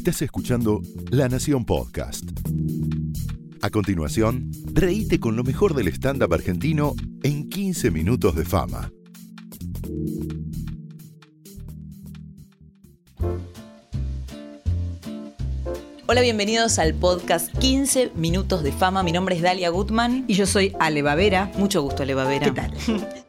Estás escuchando La Nación Podcast. A continuación, reíte con lo mejor del stand-up argentino en 15 minutos de fama. Hola, bienvenidos al podcast 15 Minutos de Fama. Mi nombre es Dalia Gutman. Y yo soy Ale Bavera. Mucho gusto, Ale Bavera. ¿Qué tal?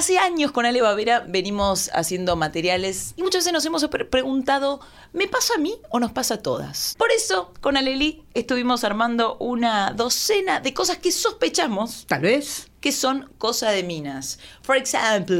Hace años con Ale Bavera venimos haciendo materiales y muchas veces nos hemos pre- preguntado, ¿me pasa a mí o nos pasa a todas? Por eso, con Aleli estuvimos armando una docena de cosas que sospechamos Tal vez. Que son cosa de minas.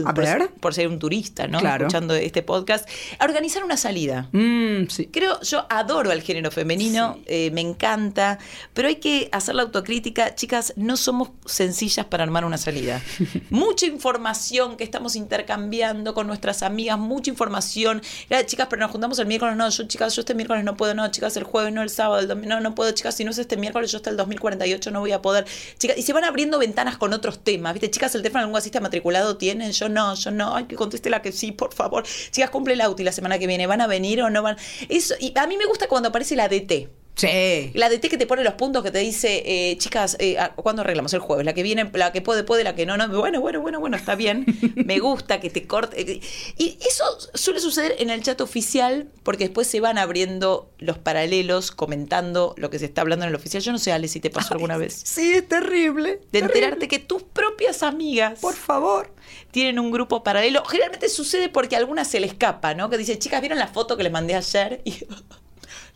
Por, ver. por ser un turista, ¿no? Claro. Escuchando este podcast, a organizar una salida. Mm, sí. Creo, yo adoro al género femenino, eh, me encanta, pero hay que hacer la autocrítica. Chicas, no somos sencillas para armar una salida. mucha información que estamos intercambiando con nuestras amigas, mucha información. Ya, chicas, pero nos juntamos el miércoles, no, yo chicas, yo este miércoles no puedo, no, chicas, el jueves, no, el sábado, el domingo, no, no puedo, chicas, si no es este miércoles, yo hasta el 2048 no voy a poder. Chicas, y se van abriendo ventanas con otros temas, ¿viste? Chicas, el teléfono de algún asista matriculado tienen, yo no, yo no, ay, que conteste la que sí, por favor. Chicas, cumple el auto y la semana que viene, ¿van a venir o no van? Eso, y a mí me gusta cuando aparece la DT. Sí. La DT que te pone los puntos que te dice, eh, chicas, eh, ¿a- ¿cuándo arreglamos? El jueves. La que viene, la que puede, puede, la que no, no. Bueno, bueno, bueno, bueno, está bien. Me gusta que te corte. eh, Y eso suele suceder en el chat oficial porque después se van abriendo los paralelos comentando lo que se está hablando en el oficial. Yo no sé, Ale, si te pasó alguna vez. Sí, es terrible. De terrible. enterarte que tus propias amigas Por favor. tienen un grupo paralelo. Generalmente sucede porque a algunas se le escapa, ¿no? Que dice, chicas, ¿vieron la foto que les mandé ayer? Y,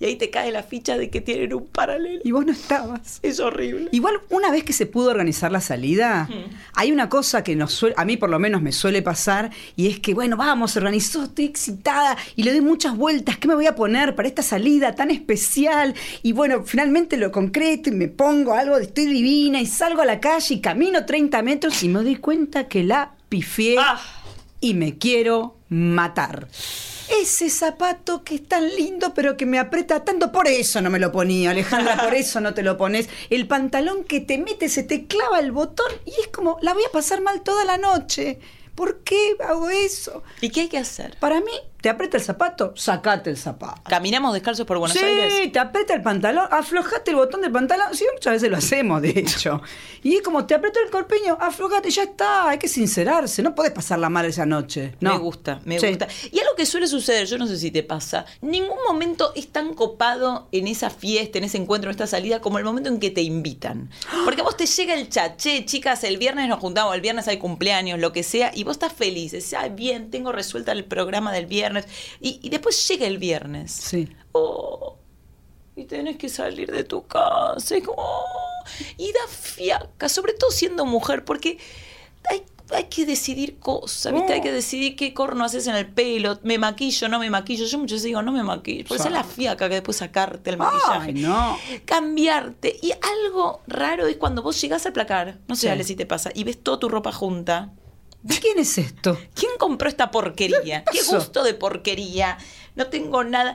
y ahí te cae la ficha de que tienen un paralelo. Y vos no estabas. Es horrible. Igual, una vez que se pudo organizar la salida, hay una cosa que nos suele, a mí por lo menos me suele pasar, y es que, bueno, vamos, se organizó, estoy excitada, y le doy muchas vueltas, ¿qué me voy a poner para esta salida tan especial? Y bueno, finalmente lo concreto y me pongo algo de estoy divina, y salgo a la calle y camino 30 metros y me doy cuenta que la pifié Ah. y me quiero matar. Ese zapato que es tan lindo pero que me aprieta tanto, por eso no me lo ponía, Alejandra, por eso no te lo pones. El pantalón que te mete, se te clava el botón y es como, la voy a pasar mal toda la noche. ¿Por qué hago eso? ¿Y qué hay que hacer? Para mí, te aprieta el zapato, sacate el zapato. ¿Caminamos descalzos por Buenos sí, Aires? te aprieta el pantalón, aflojate el botón del pantalón. Sí, muchas veces lo hacemos, de hecho. Y es como, te apretó el corpiño, aflojate, ya está. Hay que sincerarse, no podés pasarla mal esa noche. No. Me gusta, me Sí. gusta. Y algo que suele suceder, yo no sé si te pasa, ningún momento es tan copado en esa fiesta, en ese encuentro, en esta salida, como el momento en que te invitan. Porque a vos te llega el chat, che, chicas, el viernes nos juntamos, el viernes hay cumpleaños, lo que sea, y vos estás feliz, decís, ay, bien, tengo resuelta el programa del viernes. Y, y después llega el viernes. Sí. Oh, y tenés que salir de tu casa. Y, como, oh, y da fiaca, sobre todo siendo mujer, porque hay, hay que decidir cosas, ¿viste? Hay que decidir qué corno haces en el pelo, me maquillo, no me maquillo. Yo muchas veces digo, no me maquillo, porque esa es la fiaca que después sacarte el maquillaje. Ay, no. Cambiarte. Y algo raro es cuando vos llegás al placar, no sé, Sí. Ale, si te pasa, y ves toda tu ropa junta. ¿De quién es esto? ¿Quién compró esta porquería? ¿Qué gusto de porquería? No tengo nada.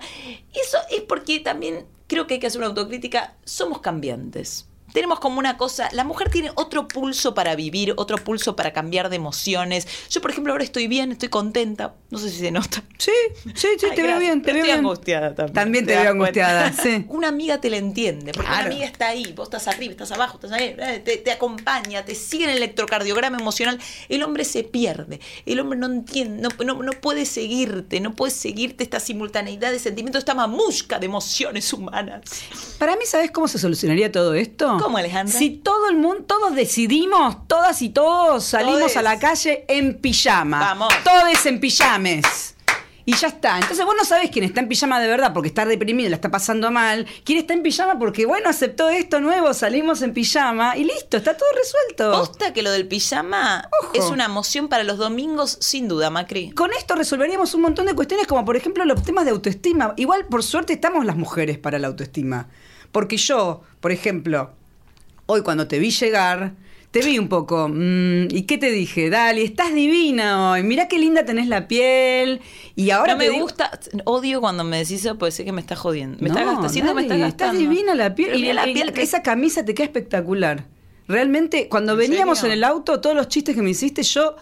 Eso es porque también creo que hay que hacer una autocrítica. Somos cambiantes. Tenemos como una cosa, la mujer tiene otro pulso para vivir, otro pulso para cambiar de emociones. Yo, por ejemplo, ahora estoy bien, estoy contenta. No sé si se nota. Sí, sí, sí, Ay, te veo bien, te pero veo estoy bien. angustiada también. También te veo angustiada, sí. Una amiga te la entiende, porque Claro. una amiga está ahí, vos estás arriba, estás abajo, estás ahí, eh, te, te acompaña, te sigue en el electrocardiograma emocional. El hombre se pierde, el hombre no entiende, no, no, no puede seguirte, no puede seguirte esta simultaneidad de sentimientos, esta mamusca de emociones humanas. Para mí, ¿sabes cómo se solucionaría todo esto? ¿Cómo, Alejandra? Si todo el mundo, todos decidimos, todas y todos salimos Todes. a la calle en pijama. Vamos. Todos en pijames. Y ya está. Entonces vos no sabés quién está en pijama de verdad porque está deprimido, la está pasando mal. Quién está en pijama porque, bueno, aceptó esto nuevo, salimos en pijama y listo, está todo resuelto. Posta que lo del pijama Ojo. es una emoción para los domingos, sin duda, Macri. Con esto resolveríamos un montón de cuestiones como por ejemplo los temas de autoestima. Igual por suerte estamos las mujeres para la autoestima. Porque yo, por ejemplo, hoy cuando te vi llegar, te vi un poco, mm, ¿y qué te dije? Dali, estás divina hoy, mirá qué linda tenés la piel. Y ahora no me digo- gusta, odio cuando me decís eso porque sé que me estás jodiendo. Me No, estás gastando, me estás gastando. Estás divina la piel. Y la piel que- esa camisa te queda espectacular. Realmente, cuando ¿En veníamos serio? en el auto, todos los chistes que me hiciste, yo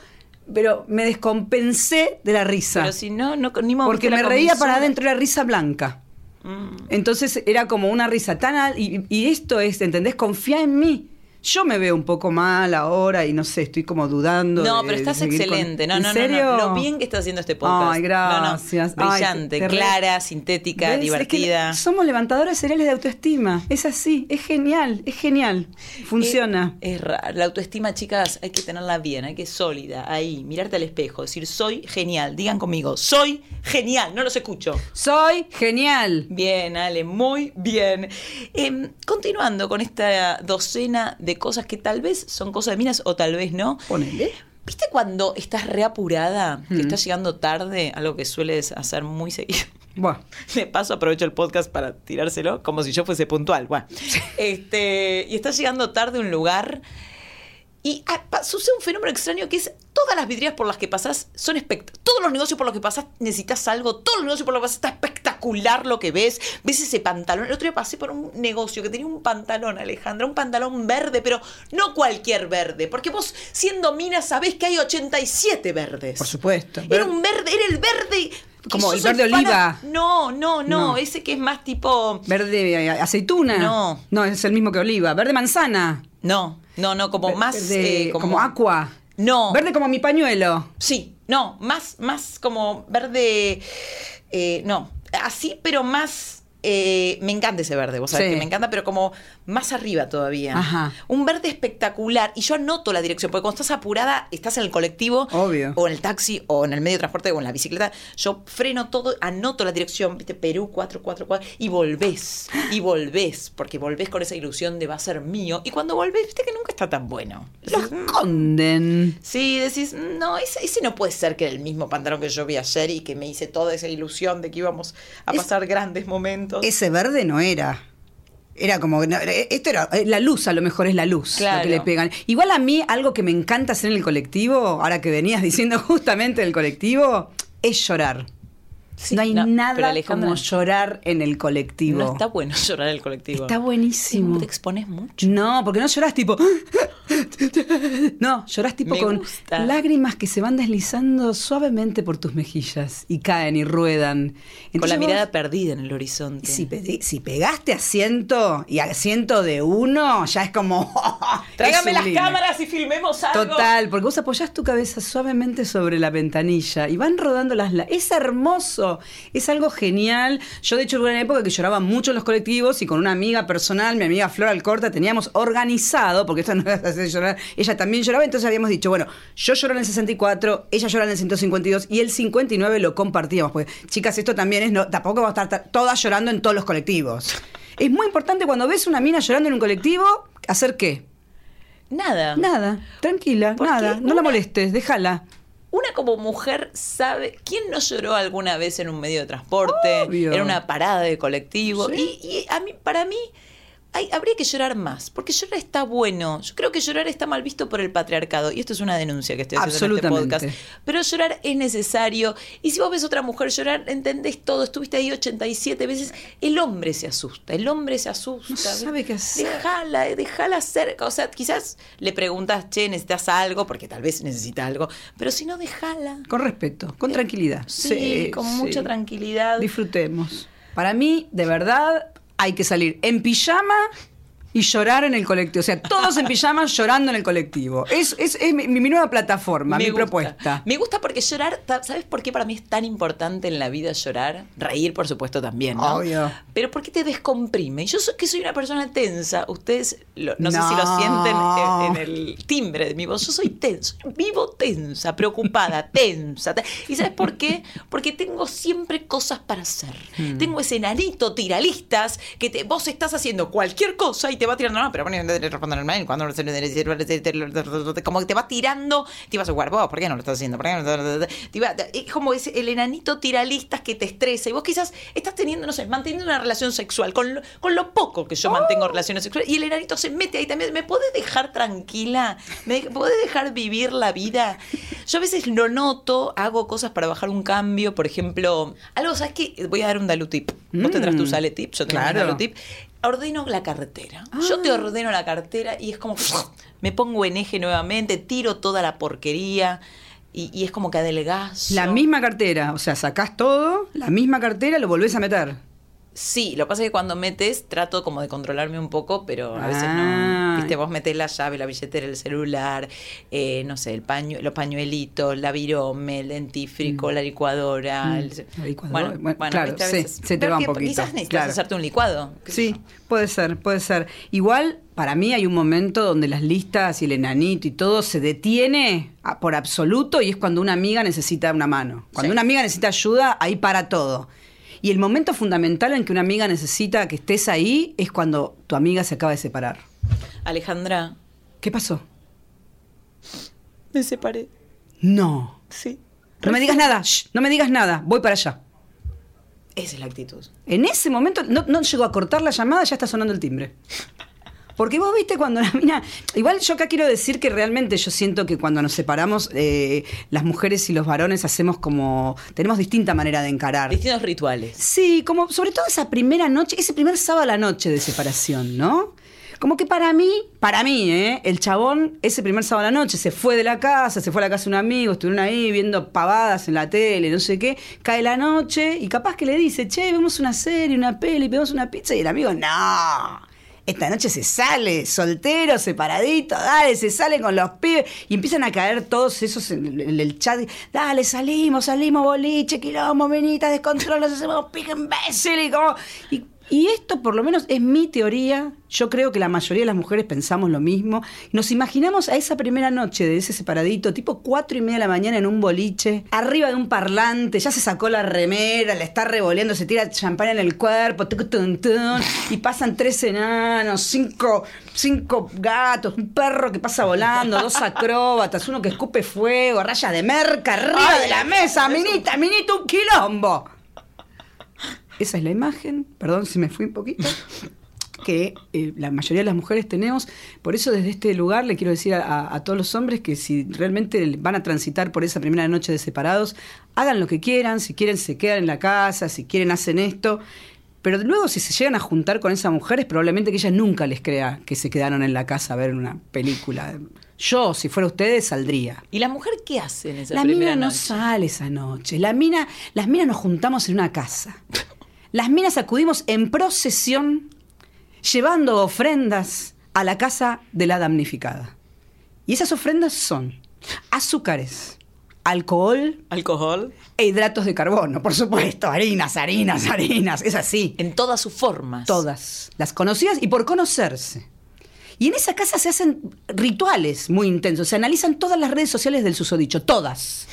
pero me descompensé de la risa. Pero si no, no ni porque me la reía para adentro, era risa blanca. Mm. Entonces era como una risa tan y, y esto es, ¿entendés? Confía en mí. Yo me veo un poco mal ahora y no sé, estoy como dudando. No, de- pero estás con- excelente. No, ¿En no, no, no. Lo bien que estás haciendo este podcast. Ay, gracias. No, Brillante, clara, sintética, ¿Ves? Es que divertida. somos levantadoras seriales de autoestima. Es así, es genial, es genial. Funciona. Es, es raro. La autoestima, chicas, hay que tenerla bien, hay que sólida, ahí, mirarte al espejo, decir, soy genial. Digan conmigo, soy genial, no los escucho. Soy genial. Bien, Ale, muy bien. Em, continuando con esta docena de cosas que tal vez son cosas de minas o tal vez no. Ponele. ¿Viste cuando estás reapurada, que Mm. estás llegando tarde, algo que sueles hacer muy seguido? Bueno, De paso aprovecho el podcast para tirárselo como si yo fuese puntual. Bueno, este, y estás llegando tarde a un lugar y ah, sucede un fenómeno extraño que es todas las vidrieras por las que pasás son espectaculares. Todos los negocios por los que pasás necesitas algo. Todos los negocios por los que pasás está espectacular lo que ves. Ves ese pantalón. El otro día pasé por un negocio que tenía un pantalón, Alejandra, un pantalón verde, pero no cualquier verde. Porque vos, siendo mina, sabés que hay 87 verdes. por supuesto. Era un verde, era el verde. Como el verde oliva. No, no, no, No. Ese que es más tipo. Verde eh, aceituna. No. No, es el mismo que oliva. Verde manzana. No, no, no, como más. Eh, como, aqua. No. Verde como mi pañuelo. Sí, no, más, más como verde. eh, no, así, pero más. Eh, me encanta ese verde, vos sabés Sí. que me encanta, pero como más arriba todavía. Ajá. Un verde espectacular. Y yo anoto la dirección, porque cuando estás apurada, estás en el colectivo, Obvio. o en el taxi, o en el medio de transporte, o en la bicicleta. Yo freno todo, anoto la dirección, viste, Perú 444, y volvés, y volvés, porque volvés con esa ilusión de va a ser mío. Y cuando volvés, viste que nunca está tan bueno. Los conden. Sí, decís, no, ese, ese no puede ser que era el mismo pantalón que yo vi ayer y que me hice toda esa ilusión de que íbamos a Es- pasar grandes momentos. Ese verde no era. Era como. no, esto era. eh, La luz, a lo mejor es la luz Claro. lo que le pegan. Igual a mí, algo que me encanta hacer en el colectivo, ahora que venías diciendo justamente del colectivo, es llorar. Sí, no hay no, nada como llorar en el colectivo. No está bueno llorar en el colectivo. Está buenísimo. Te expones mucho. No, porque no llorás tipo. No, llorás tipo Me con gusta. lágrimas que se van deslizando suavemente por tus mejillas y caen y ruedan. Con la Entonces vos- mirada perdida en el horizonte. Si, pe- si pegaste asiento y asiento de uno, ya es como. Tráigame las cámaras y filmemos algo. Total, porque vos apoyás tu cabeza suavemente sobre la ventanilla y van rodando las... la- Es hermoso, es algo genial. Yo de hecho hubo una época que lloraba mucho en los colectivos y con una amiga personal, mi amiga Flor Alcorta, teníamos organizado, porque esto no es hacer llorar, ella también lloraba, entonces habíamos dicho, bueno, yo lloro en el 64, ella llora en el 152 y el 59 lo compartíamos, porque chicas, esto también es, no, tampoco vamos a estar ta- todas llorando en todos los colectivos. Es muy importante cuando ves una mina llorando en un colectivo, ¿hacer qué? Nada. Nada, tranquila, nada, no la molestes, déjala. Una como mujer sabe. ¿Quién no lloró alguna vez en un medio de transporte? Obvio. En una parada de colectivo. Sí. Y, y a mí, para mí, hay- habría que llorar más. Porque llorar está bueno. Yo creo que llorar está mal visto por el patriarcado. Y esto es una denuncia que estoy haciendo en este podcast. Pero llorar es necesario. Y si vos ves otra mujer llorar, entendés todo. Estuviste ahí 87 veces. El hombre se asusta. El hombre se asusta. No sabe qué hacer. Déjala, déjala hacer. O sea, quizás le preguntas, che, necesitas algo, porque tal vez necesita algo. Pero si no, déjala. Con respeto, con tranquilidad. Sí, con mucha tranquilidad. Disfrutemos. Para mí, de verdad, hay que salir en pijama y llorar en el colectivo. O sea, todos en pijama llorando en el colectivo. Es, es, es mi, mi nueva plataforma, mi gusta. propuesta. Me gusta porque llorar, ¿sabes por qué para mí es tan importante en la vida llorar? Reír, por supuesto, también, ¿no? Obvio. Pero porque te descomprime. Yo soy, que soy una persona tensa. Ustedes, lo- no, sé si lo sienten en, en el timbre de mi voz. Yo soy tensa. Vivo tensa, preocupada, tensa. te- ¿Y sabes por qué? Porque tengo siempre cosas para hacer. Hmm. Tengo ese nanito tiralistas que te, vos estás haciendo cualquier cosa y te va tirando, no, pero bueno, responder el mail, cuando no como que te va tirando, te vas a jugar vos, ¿por qué no lo estás haciendo? ¿Por qué no lo- te va- es como ese, el enanito tiralistas que te estresa y vos quizás estás teniendo, no sé, manteniendo una relación sexual con lo, con lo poco que yo mantengo relaciones sexuales y el enanito se mete ahí también, ¿me podés dejar tranquila? ¿Me podés dejar vivir la vida? Yo a veces lo noto, hago cosas para bajar un cambio, por ejemplo, algo, ¿sabes qué? Voy a dar un Dalu tip. Vos tendrás tu Mm. sale tip, yo tengo Claro. un Dalu tip. Ordeno la cartera. Yo te ordeno la cartera y es como me pongo en eje nuevamente, tiro toda la porquería y, y es como que adelgazo. La misma cartera, o sea, sacás todo, la misma cartera, lo volvés a meter. Sí, lo que pasa es que cuando metes trato como de controlarme un poco, pero a veces Ah. no. Viste, vos metés la llave, la billetera, el celular, eh, no sé, el paño, los pañuelitos, la virome, el dentífrico, la licuadora. Mm, el- la licuadora, Bueno, bueno, bueno, claro, sí, se te va un poquito, Quizás necesitas claro. hacerte un licuado. Sí, yo. puede ser, puede ser. Igual, para mí hay un momento donde las listas y el enanito y todo se detiene por absoluto y es cuando una amiga necesita una mano. Cuando Sí. una amiga necesita ayuda, ahí para todo. Y el momento fundamental en que una amiga necesita que estés ahí es cuando tu amiga se acaba de separar. Alejandra, ¿Qué pasó? me separé. No. Sí. No me digas nada, shh, no me digas nada, voy para allá. Esa es la actitud. En ese momento no, no llegó a cortar la llamada, ya está sonando el timbre. Porque vos viste cuando la mina. Igual yo acá quiero decir que realmente yo siento que cuando nos separamos, eh, las mujeres y los varones hacemos como. Tenemos distinta manera de encarar. Distintos rituales. Sí, como sobre todo esa primera noche, ese primer sábado a la noche de separación, ¿no? Como que para mí, para mí, ¿eh? el chabón, ese primer sábado a la noche, se fue de la casa, se fue a la casa de un amigo, estuvieron ahí viendo pavadas en la tele, no sé qué, cae la noche y capaz que le dice, che, vemos una serie, una peli, vemos una pizza y el amigo, no, esta noche se sale, soltero, separadito, dale, se sale con los pibes. Y empiezan a caer todos esos en el, chat. Dale, salimos, salimos, boliche, quilombo, venita, descontrol, nos hacemos pique imbécil. Y, como, y, y esto, por lo menos, es mi teoría. Yo creo que la mayoría de las mujeres pensamos lo mismo. Nos imaginamos a esa primera noche de ese separadito, tipo cuatro y media de la mañana en un boliche, arriba de un parlante, ya se sacó la remera, la está revoleando, se tira champán en el cuerpo, tuc, tun, tun, y pasan tres enanos, cinco, cinco gatos, un perro que pasa volando, dos acróbatas, uno que escupe fuego, rayas de merca arriba Ay, de la mesa, minita, minita, un quilombo. Esa es la imagen, perdón si me fui un poquito, que eh, la mayoría de las mujeres tenemos. Por eso desde este lugar le quiero decir a, a todos los hombres que si realmente van a transitar por esa primera noche de separados, hagan lo que quieran, si quieren se quedan en la casa, si quieren hacen esto. Pero luego si se llegan a juntar con esa mujer es probablemente que ella nunca les crea que se quedaron en la casa a ver una película. Yo, si fuera ustedes, saldría. ¿Y la mujer qué hace en esa La primera mina no sale esa noche. La mina, las minas nos juntamos en una casa. Las minas acudimos en procesión llevando ofrendas a la casa de la damnificada. Y esas ofrendas son azúcares, alcohol Alcohol. e hidratos de carbono, por supuesto, harinas, harinas, harinas, es así. En todas sus formas. Todas, las conocidas y por conocerse. Y en esa casa se hacen rituales muy intensos. Se analizan todas las redes sociales del susodicho, todas.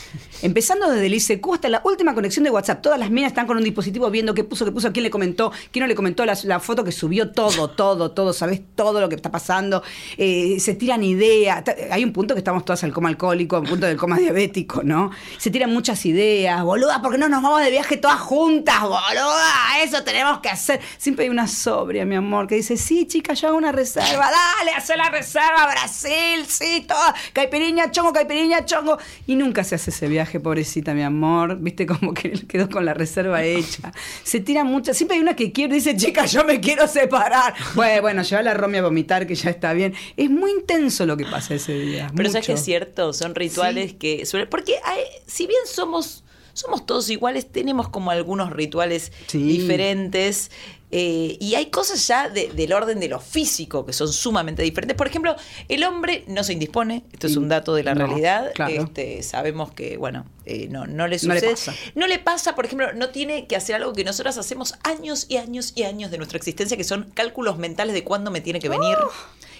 Empezando desde el ICQ hasta la última conexión de WhatsApp. Todas las minas están con un dispositivo viendo qué puso, qué puso, quién le comentó, quién no le comentó la, foto que subió, todo, todo, todo. Sabes todo lo que está pasando. Eh, se tiran ideas. Hay un punto que estamos todas al coma alcohólico, un punto del coma diabético, ¿no? Se tiran muchas ideas. Boluda, ¿por qué no nos vamos de viaje todas juntas, boluda? Eso tenemos que hacer. Siempre hay una sobria, mi amor, que dice, sí, chica, yo hago una reserva. Dale, hace la reserva, Brasil, sí, toda. Caipiriña, chongo, caipiriña, chongo. Y nunca se hace ese viaje, pobrecita, mi amor. Viste como que quedó con la reserva hecha. Se tiran muchas. Siempre hay una que quiere, dice, chica, yo me quiero separar. Bueno, bueno, lleva a la Romy a vomitar, que ya está bien. Es muy intenso lo que pasa ese día. Pero sabes que mucho. es cierto, son rituales Sí. que. Porque hay- si bien somos, somos todos iguales, tenemos como algunos rituales Sí. diferentes. Eh, y hay cosas ya de- del orden de lo físico que son sumamente diferentes. Por ejemplo, el hombre no se indispone, esto es un dato de la No, realidad. claro. Este, sabemos que, bueno, eh, no, no le No le sucede. pasa. No le pasa, por ejemplo, no tiene que hacer algo que nosotras hacemos años y años y años de nuestra existencia, que son cálculos mentales de cuándo me tiene que venir. Oh.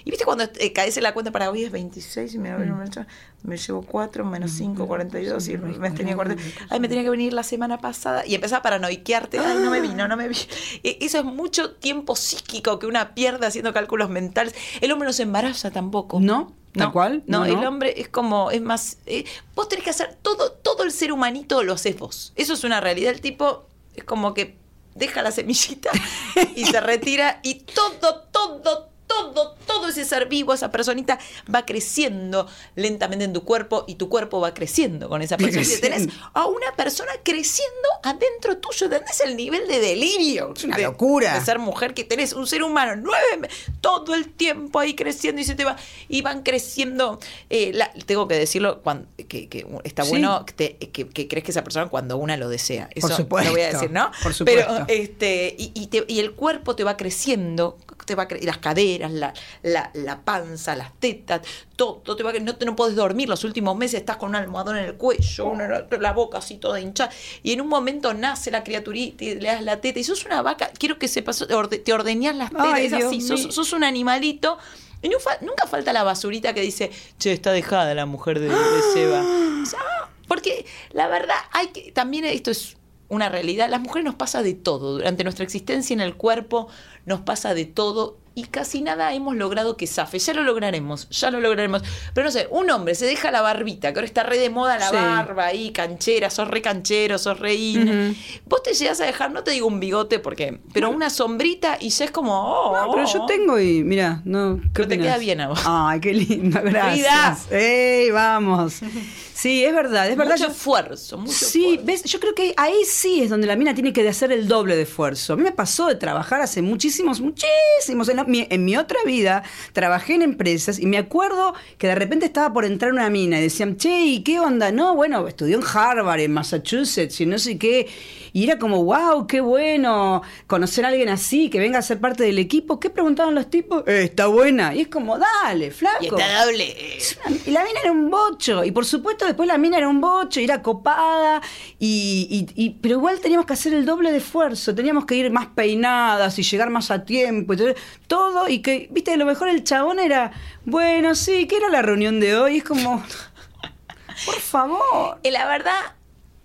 Y viste cuando eh, caes en la cuenta para hoy es 26 y me, Mm. me, me llevo 4 menos 5, 42 y me tenía 40. Ay, me tenía que venir la semana pasada y empezaba a paranoiquearte. Ay, no me vino, no me vi. E- Eso es mucho tiempo psíquico que una pierde haciendo cálculos mentales. El hombre no se embaraza tampoco. ¿No? ¿Tal No, cual? No, No, el hombre es como, es más, eh, vos tenés que hacer todo, todo el ser humanito lo haces vos. Eso es una realidad. El tipo es como que deja la semillita y se retira y todo, todo, todo, todo ese ser vivo, esa personita va creciendo lentamente en tu cuerpo y tu cuerpo va creciendo con esa persona. Y tenés a una persona creciendo adentro tuyo. ¿Entendés el nivel de delirio? Es una de- locura. De ser mujer que tenés un ser humano nueve todo el tiempo ahí creciendo y se te va y van creciendo. eh, la- tengo que decirlo cuando, que, que está bueno que, te- que- que crees que esa persona cuando una lo desea. Eso Por supuesto. lo voy a decir, ¿no? Por supuesto. Pero este y, y te- y el cuerpo te va creciendo, te va cre- las caderas, la, la, la panza, las tetas, todo, todo te va no te no puedes dormir los últimos meses estás con un almohadón en el cuello, una- la boca así toda hinchada y en un momento nace la criaturita y le das la teta y sos una vaca, quiero que sepas, orde- te ordeñas las tetas, Ay, es así, sos, un animalito y nunca falta la basurita que dice, che, está dejada la mujer de, de Seba. O sea, porque la verdad, hay que, también esto es una realidad. Las mujeres nos pasa de todo. Durante nuestra existencia en el cuerpo nos pasa de todo y casi nada hemos logrado que zafe. Ya lo lograremos, ya lo lograremos. Pero no sé, un hombre se deja la barbita, que ahora está re de moda la Sí. barba ahí, canchera, sos re canchero, sos re in. Vos te llegas a dejar, no te digo un bigote, porque, pero una sombrita y ya es como, oh, No, pero yo oh. tengo y mira, no. ¿qué Pero te queda bien a vos. Ay, qué lindo, gracias. ¡Ey, vamos! Sí, es verdad, es verdad. mucho yo- esfuerzo, mucho Sí, esfuerzo. ves, yo creo que ahí sí es donde la mina tiene que hacer el doble de esfuerzo. A mí me pasó de trabajar hace muchísimos, muchísimos. En, la- mi, en mi otra vida trabajé en empresas y me acuerdo que de repente estaba por entrar una mina y decían, che, ¿y qué onda? No, bueno, estudió en Harvard, en Massachusetts y no sé qué. Y era como, wow, qué bueno conocer a alguien así, que venga a ser parte del equipo. ¿Qué preguntaban los tipos? "Eh, está buena. Y es como, dale, flaco. Y está doble. Y la mina era un bocho. Y por supuesto, después la mina era un bocho, y era copada. Y, y- y- pero igual teníamos que hacer el doble de esfuerzo. Teníamos que ir más peinadas y llegar más a tiempo. Y todo. Y que, viste, a lo mejor el chabón era, bueno, sí, ¿qué era la reunión de hoy? Es como, por favor. Eh, La verdad,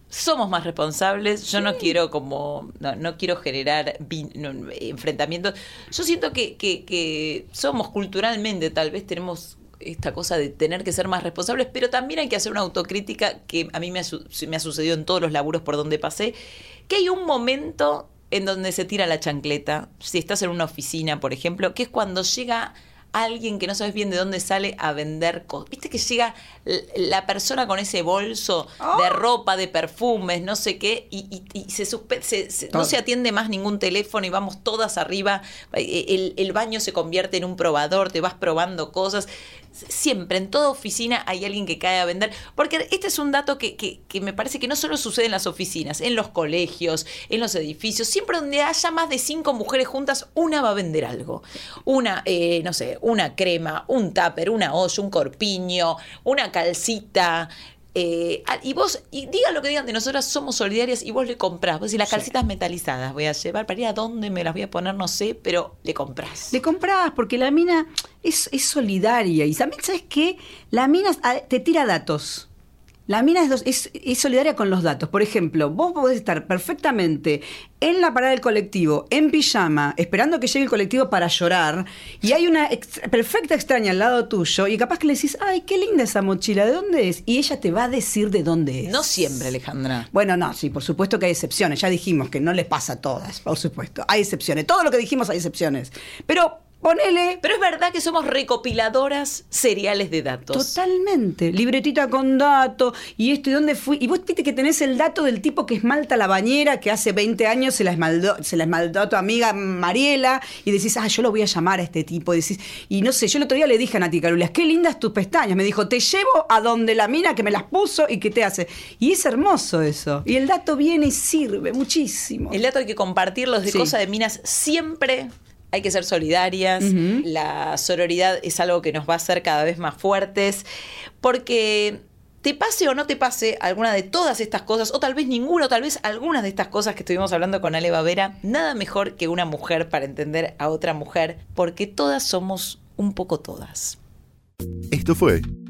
somos más responsables. Yo no quiero como, no, no quiero generar vin- no, enfrentamientos. Yo siento que, que- que somos culturalmente, tal vez tenemos esta cosa de tener que ser más responsables, pero también hay que hacer una autocrítica que a mí me ha, me ha sucedido en todos los laburos por donde pasé, que hay un momento en donde se tira la chancleta, si estás en una oficina, por ejemplo, que es cuando llega alguien que no sabes bien de dónde sale a vender cosas. Viste que llega la persona con ese bolso de ropa, de perfumes, no sé qué, y, y- y se, suspe- se- se- Todo. no se atiende más ningún teléfono y vamos todas arriba. Eh, El, el baño se convierte en un probador, te vas probando cosas. Siempre, en toda oficina hay alguien que cae a vender. Porque este es un dato que, que- que me parece que no solo sucede en las oficinas, en los colegios, en los edificios. Siempre donde haya más de cinco mujeres juntas, una va a vender algo. Una, eh, no sé, una crema, un tupper, una olla, un corpiño, una calcita. eh, y vos, y digan lo que digan de nosotras, somos solidarias y vos le comprás. Vos decís, las calcitas metalizadas voy a llevar para ir a dónde me las voy a poner, no sé, pero le comprás. Le comprás porque la mina es, es solidaria. Y también, ¿sabes qué? La mina ah, te tira datos. La mina es, dos- es- es solidaria con los datos. Por ejemplo, vos podés estar perfectamente en la parada del colectivo, en pijama, esperando que llegue el colectivo para llorar, y hay una ex- perfecta extraña al lado tuyo, y capaz que le decís, ay, qué linda esa mochila, ¿de dónde es? Y ella te va a decir de dónde es. No siempre, Alejandra. Bueno, no, sí, por supuesto que hay excepciones. Ya dijimos que no les pasa a todas, por supuesto. Hay excepciones. Todo lo que dijimos hay excepciones. Pero ponele. Pero es verdad que somos recopiladoras seriales de datos. Totalmente. Libretita con dato. Y esto, ¿y dónde fui? Y vos viste que tenés el dato del tipo que esmalta la bañera, que hace 20 años se la esmaldó, se la esmaldó a tu amiga Mariela. Y decís, ah, yo lo voy a llamar a este tipo. Y decís, y no sé, yo el otro día le dije a Nati Carulias, qué lindas tus pestañas. Me dijo, te llevo a donde la mina que me las puso y que te hace. Y es hermoso eso. Y el dato viene y sirve muchísimo. El dato hay que compartirlos de Sí. cosas de minas siempre. Hay que ser solidarias. La sororidad es algo que nos va a hacer cada vez más fuertes. Porque te pase o no te pase alguna de todas estas cosas, o tal vez ninguna, o tal vez algunas de estas cosas que estuvimos hablando con Ale Bavera, nada mejor que una mujer para entender a otra mujer, porque todas somos un poco todas. Esto fue